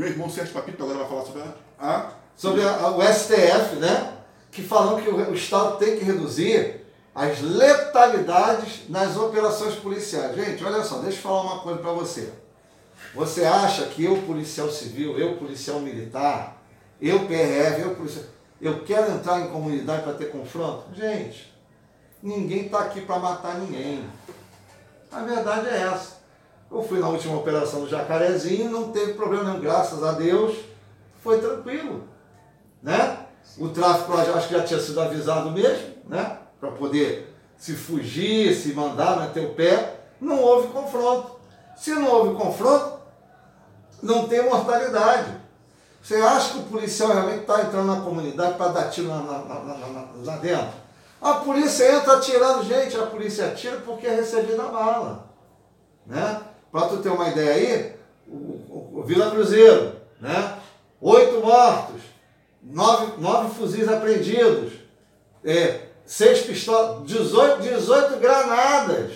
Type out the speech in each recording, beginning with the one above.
Meu irmão Sérgio Papito agora vai falar sobre a. a sobre a, o STF, né? Que falam que o, o Estado tem que reduzir as letalidades nas operações policiais. Gente, olha só, deixa eu falar uma coisa para você. Você acha que eu, policial civil, eu, policial militar, eu, PRF, eu, policial, eu quero entrar em comunidade para ter confronto? Gente, ninguém está aqui para matar ninguém. A verdade é essa. Eu fui na última operação do Jacarezinho, não teve problema nenhum, graças a Deus, foi tranquilo. Né? O tráfico lá, acho que já tinha sido avisado mesmo, né? Para poder se fugir, se mandar, meter o pé. Não houve confronto. Se não houve confronto, não tem mortalidade. Você acha que o policial realmente está entrando na comunidade para dar tiro lá, lá dentro? A polícia entra atirando, gente, a polícia atira porque é recebida a bala. Né? Para tu ter uma ideia aí, o, o, Vila Cruzeiro, né? oito mortos, nove, nove fuzis apreendidos, é, seis pistolas, 18, 18 granadas.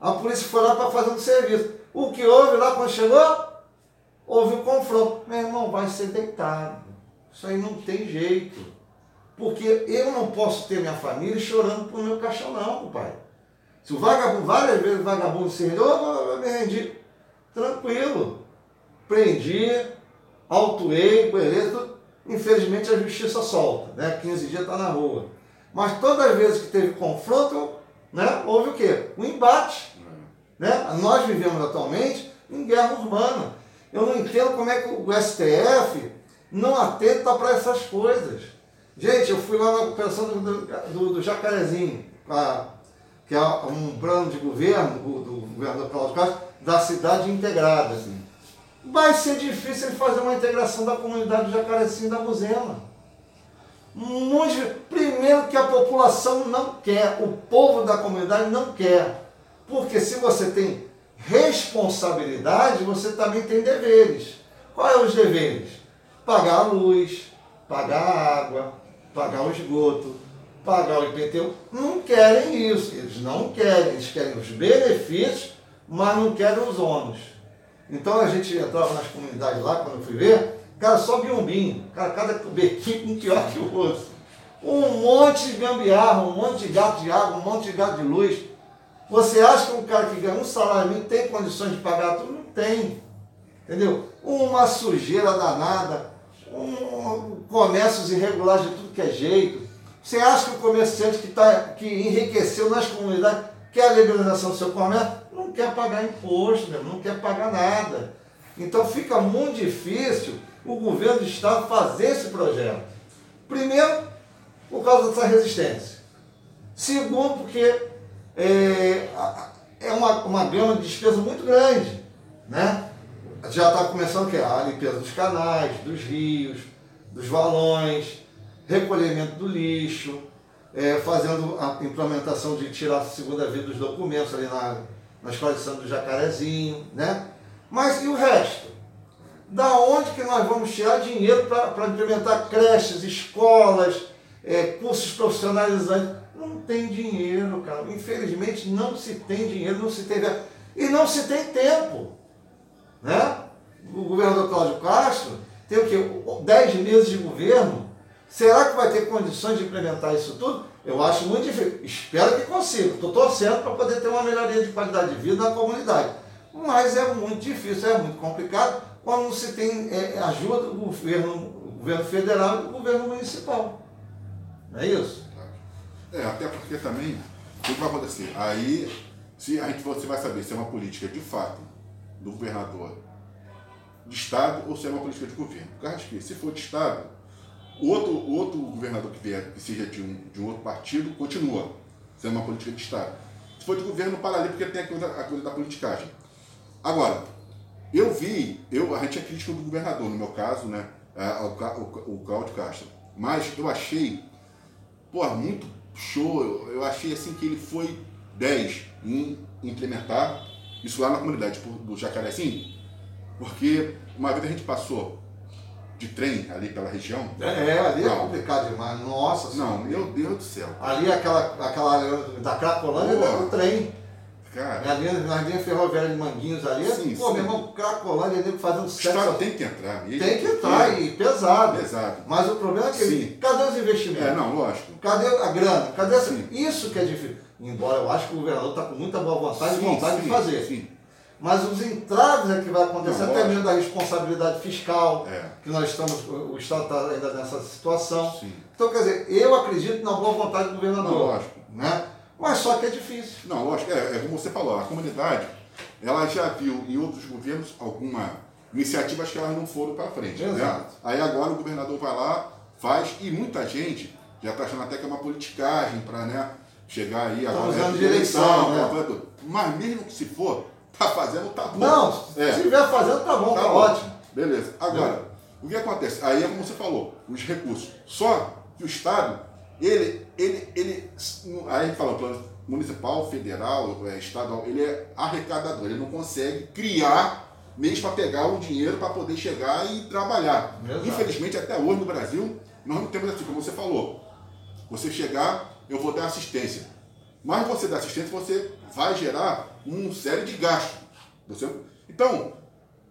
A polícia foi lá para fazer um serviço. O que houve lá quando chegou? Houve um confronto. Meu irmão, vai ser deitado. Isso aí não tem jeito. Porque eu não posso ter minha família chorando por meu caixão, não, pai. Se o vagabundo, várias vezes o vagabundo se rendeu, eu me rendi. Tranquilo. Prendi, autuei, beleza. Infelizmente a justiça solta, né? 15 dias está na rua. Mas todas as vezes que teve confronto, né, houve o quê? Um embate. Né? Nós vivemos atualmente em guerra urbana. Eu não entendo como é que o STF não atenta para essas coisas. Gente, eu fui lá na operação do, do, do Jacarezinho, a, que é um plano de governo do, do governador Cláudio Castro, da cidade integrada. Assim. Vai ser difícil ele fazer uma integração da comunidade do Jacarezinho da Buzena. Muito, primeiro que a população não quer, o povo da comunidade não quer. Porque se você tem responsabilidade, você também tem deveres. Quais são os deveres? Pagar a luz, pagar a água, pagar o esgoto, pagar o IPTU. Não querem isso, eles não querem, eles querem os benefícios, mas não querem os ônus. Então a gente entrava nas comunidades lá, quando eu fui ver, cara, só biombinho, cara, cada bequinho pior que o outro. Um monte de gambiarra, um monte de gato de água, um monte de gato de luz. Você acha que um cara que ganha um salário mínimo tem condições de pagar tudo? Não tem. Entendeu? Uma sujeira danada, um comércios irregulares de tudo que é jeito. Você acha que o comerciante que, tá, que enriqueceu nas comunidades quer a legalização do seu comércio? Não quer pagar imposto, não quer pagar nada. Então fica muito difícil o governo do Estado fazer esse projeto. Primeiro, por causa dessa resistência. Segundo, porque é, é uma, uma gama de despesa muito grande. Né? Já está começando que a limpeza dos canais, dos rios, dos valões, recolhimento do lixo, é, fazendo a implementação de tirar a segunda via dos documentos ali na, na Escola de Santo do Jacarezinho, né? Mas e o resto? Da onde que nós vamos tirar dinheiro para implementar creches, escolas, é, cursos profissionalizantes? Não tem dinheiro, cara. Infelizmente não se tem dinheiro, não se tem e não se tem tempo. Né? O governador Cláudio Castro tem o quê? 10 meses de governo. Será que vai ter condições de implementar isso tudo? Eu acho muito difícil. Espero que consiga. Estou torcendo para poder ter uma melhoria de qualidade de vida na comunidade. Mas é muito difícil, é muito complicado quando se tem é, ajuda do governo, governo federal e do governo municipal. Não é isso? É, até porque também, o que vai acontecer? Aí, se a gente você vai saber se é uma política de fato do governador de Estado ou se é uma política de governo. Por causa de que, se for de Estado, outro, outro governador que vier, que seja de um, de um outro partido, continua sendo uma política de Estado. Se for de governo, para ali, porque tem a coisa, a coisa da politicagem. Agora, eu vi, eu, a gente é crítico do governador, no meu caso, né, o, o, o Cláudio Castro, mas eu achei, pô, muito show. Eu, eu achei assim que ele foi 10 em implementar isso lá na comunidade do Jacarezinho, porque uma vez a gente passou de trem ali pela região. É, é ali é não. é complicado demais. Nossa Não, meu Deus do céu. Ali aquela, aquela da Cracolândia é o trem. Cara, Na linha, na linha ferroviária de Manguinhos ali, Sim, pô, sim. meu irmão, Cracolândia, nego fazendo o sexo. Estado tem que entrar. mesmo, Tem que entrar, e pesado. Pesado. Mas o problema é que Sim. cadê os investimentos? É, não, lógico. Cadê a grana? Cadê essa... Sim. Isso que é difícil. Embora eu acho que o governador está com muita boa vontade e Sim, vontade sim, de fazer. Sim. Mas os entraves é que vai acontecer, até mesmo da responsabilidade fiscal, É. que nós estamos, o Estado está ainda nessa situação. Sim. Então, quer dizer, eu acredito na boa vontade do governador. Não, lógico. Né? Mas só que é difícil. Não, lógico, é, é como você falou, a comunidade, ela já viu em outros governos alguma iniciativas que elas não foram para frente. Né? Exato. Aí agora o governador vai lá, faz, e muita gente já está achando até que é uma politicagem para né, chegar aí agora. usando época de eleição, né? toda. Mas mesmo que se for, tá fazendo, tá bom. Não, se É. estiver fazendo, tá bom, tá, bom. ótimo. Beleza. Agora, o que acontece? Aí é como você falou, os recursos. Só que o Estado, ele, ele, ele. Aí a gente fala, plano municipal, federal, é, estadual, ele é arrecadador, ele não consegue criar meios para pegar o dinheiro para poder chegar e trabalhar. Exato. Infelizmente, até hoje no Brasil, nós não temos assim, como você falou. Você chegar, eu vou dar assistência. Mas você dar assistência, você vai gerar uma série de gastos. Você, então,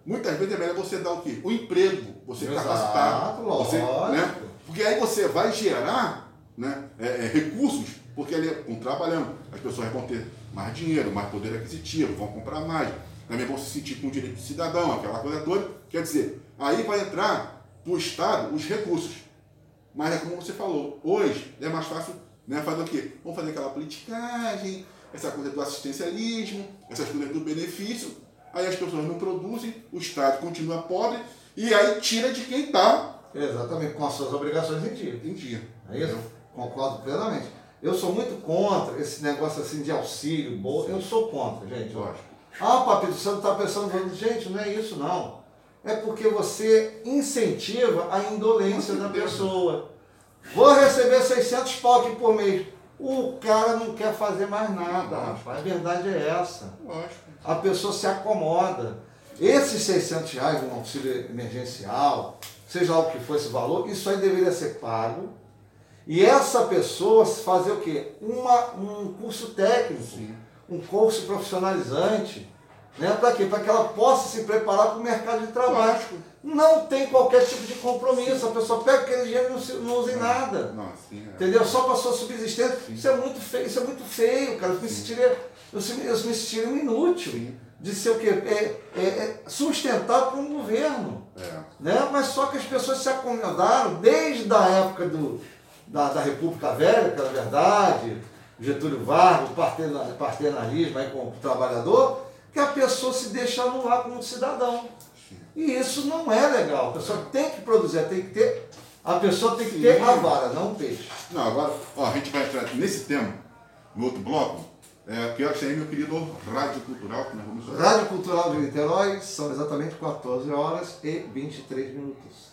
muitas vezes é melhor você dar o quê? O emprego, você Exato, capacitar. Você, né? Porque aí você vai gerar né, é, é, recursos, porque ali, com trabalhando, as pessoas vão ter mais dinheiro, mais poder aquisitivo, vão comprar mais, também vão se sentir com direito de cidadão, aquela coisa toda. Quer dizer, aí vai entrar para o Estado os recursos. Mas é como você falou, hoje é mais fácil né, fazer o quê? Vamos fazer aquela politicagem, essa coisa do assistencialismo, essas coisas do benefício. Aí as pessoas não produzem, o Estado continua pobre e aí tira de quem está Exatamente, com as suas obrigações em dia. em dia. É isso? Concordo plenamente. Eu sou muito contra esse negócio assim de auxílio, bolsa. Eu sou contra, gente. Lógico. Ah, Papito, você não está pensando, gente, não é isso não. É porque você incentiva a indolência da pessoa. Vou receber 600 pau aqui por mês. O cara não quer fazer mais nada, rapaz. A verdade é essa. Lógico. A pessoa se acomoda. Esses 600 reais, um auxílio emergencial, seja lá o que for esse valor, isso aí deveria ser pago. E essa pessoa fazer o quê? Uma, um curso técnico Sim. um curso profissionalizante, né? Para quê? Para que ela possa se preparar para o mercado de trabalho. Lógico. Não tem qualquer tipo de compromisso, a pessoa pega aquele dinheiro e não, se- não usa em nada. Não, sim, é. Entendeu? Só para sua subsistência. Isso é muito feio, isso é muito feio, cara. Eu me sentiria, eu eu me sentiria um inútil Sim. de ser o quê? É, é, é sustentar por um governo. É. Né? Mas só que as pessoas se acomodaram desde a época do, da, da República Velha, que era verdade, Getúlio Vargas, o partena- paternalismo aí com o trabalhador, que a pessoa se deixa anular como cidadão. E isso não é legal. A pessoa tem que produzir, tem que ter. A pessoa tem que ter Sim. a vara, não o peixe. Não, agora, ó, a gente vai entrar nesse tema, no outro bloco, é, que eu achei meu querido Rádio Cultural, que nós vamos Rádio Cultural de Niterói, são exatamente 14 horas e 23 minutos.